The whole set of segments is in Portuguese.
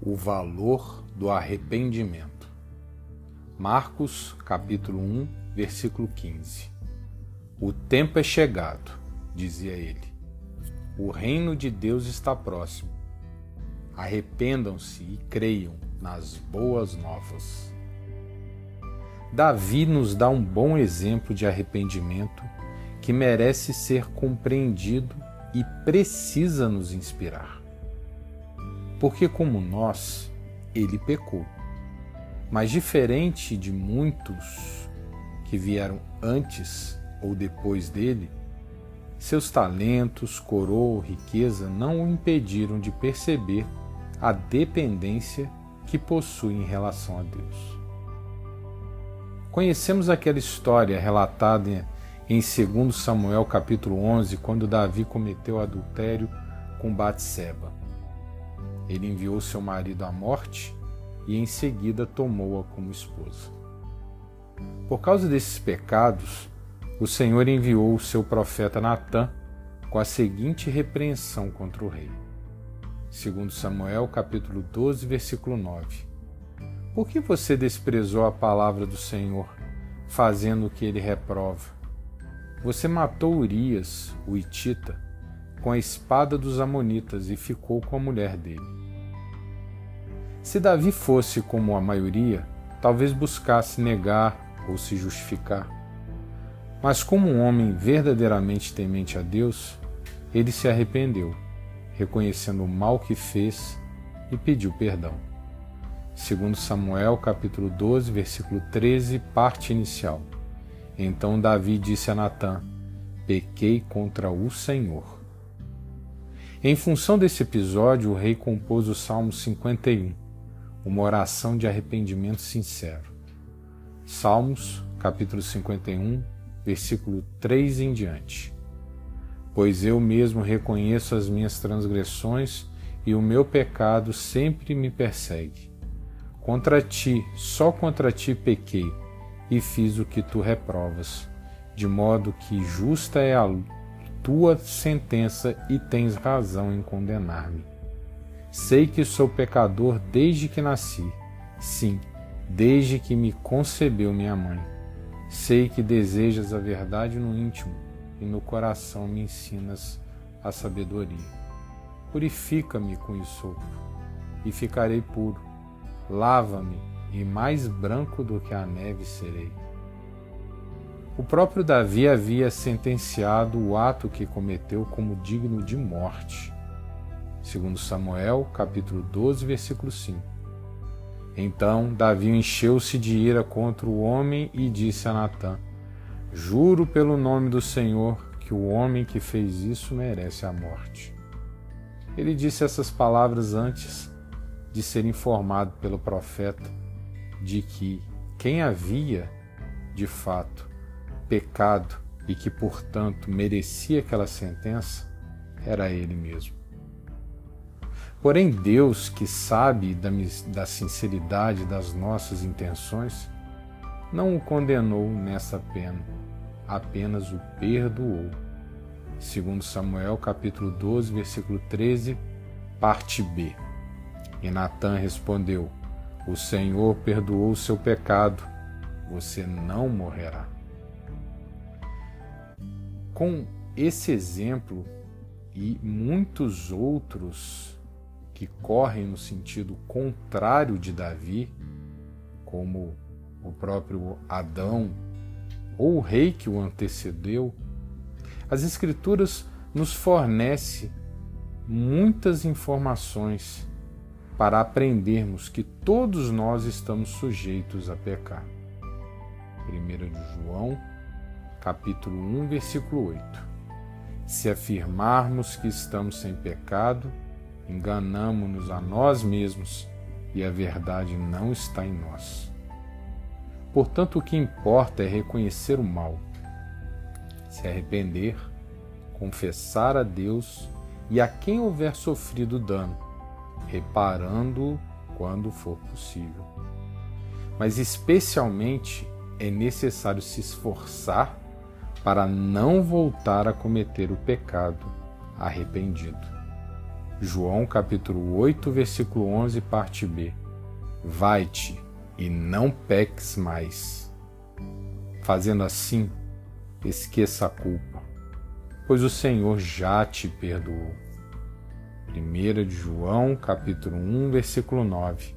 O valor do arrependimento. Marcos, capítulo 1, versículo 15. O tempo é chegado, dizia ele. O reino de Deus está próximo. Arrependam-se e creiam nas boas novas. Davi nos dá um bom exemplo de arrependimento que merece ser compreendido e precisa nos inspirar. Porque, como nós, ele pecou. Mas, diferente de muitos que vieram antes ou depois dele, seus talentos, coroa riqueza não o impediram de perceber a dependência que possui em relação a Deus. Conhecemos aquela história relatada em 2 Samuel capítulo 11, quando Davi cometeu adultério com Batseba. Ele enviou seu marido à morte e em seguida tomou-a como esposa. Por causa desses pecados, o Senhor enviou o seu profeta Natã com a seguinte repreensão contra o rei. Segundo Samuel, capítulo 12, versículo 9. Por que você desprezou a palavra do Senhor, fazendo o que ele reprova? Você matou Urias, o Itita, com a espada dos Amonitas e ficou com a mulher dele. Se Davi fosse como a maioria, talvez buscasse negar ou se justificar. Mas, como um homem verdadeiramente temente a Deus, ele se arrependeu, reconhecendo o mal que fez e pediu perdão. Segundo Samuel, capítulo 12, versículo 13, parte inicial. Então Davi disse a Natã: Pequei contra o Senhor. Em função desse episódio, o rei compôs o Salmo 51, uma oração de arrependimento sincero. Salmos, capítulo 51, versículo 3 em diante. Pois eu mesmo reconheço as minhas transgressões e o meu pecado sempre me persegue. Contra ti, só contra ti pequei e fiz o que tu reprovas, de modo que justa é a tua sentença e tens razão em condenar-me. Sei que sou pecador desde que nasci, sim, desde que me concebeu minha mãe. Sei que desejas a verdade no íntimo e no coração me ensinas a sabedoria. Purifica-me com isopo e ficarei puro. Lava-me e mais branco do que a neve serei. O próprio Davi havia sentenciado o ato que cometeu como digno de morte. Segundo Samuel, capítulo 12, versículo 5. Então Davi encheu-se de ira contra o homem e disse a Natã: Juro pelo nome do Senhor que o homem que fez isso merece a morte. Ele disse essas palavras antes de ser informado pelo profeta de que quem havia, de fato, pecado e que, portanto, merecia aquela sentença era ele mesmo. Porém, Deus, que sabe da, da sinceridade das nossas intenções, não o condenou nessa pena, apenas o perdoou. Segundo Samuel, capítulo 12, versículo 13, parte B. E Natã respondeu: O Senhor perdoou o seu pecado, você não morrerá. Com esse exemplo e muitos outros que correm no sentido contrário de Davi, como o próprio Adão ou o rei que o antecedeu, as Escrituras nos fornecem muitas informações para aprendermos que todos nós estamos sujeitos a pecar. 1 João, capítulo 1, versículo 8. Se afirmarmos que estamos sem pecado, enganamo-nos a nós mesmos e a verdade não está em nós. Portanto, o que importa é reconhecer o mal, se arrepender, confessar a Deus e a quem houver sofrido dano, reparando-o quando for possível. Mas especialmente é necessário se esforçar para não voltar a cometer o pecado arrependido. João capítulo 8, versículo 11, parte B. Vai-te e não peques mais. Fazendo assim, esqueça a culpa, pois o Senhor já te perdoou. 1 de João, capítulo 1, versículo 9.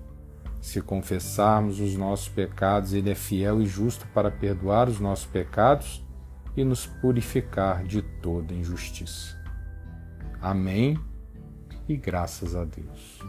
Se confessarmos os nossos pecados, ele é fiel e justo para perdoar os nossos pecados e nos purificar de toda injustiça. Amém e graças a Deus.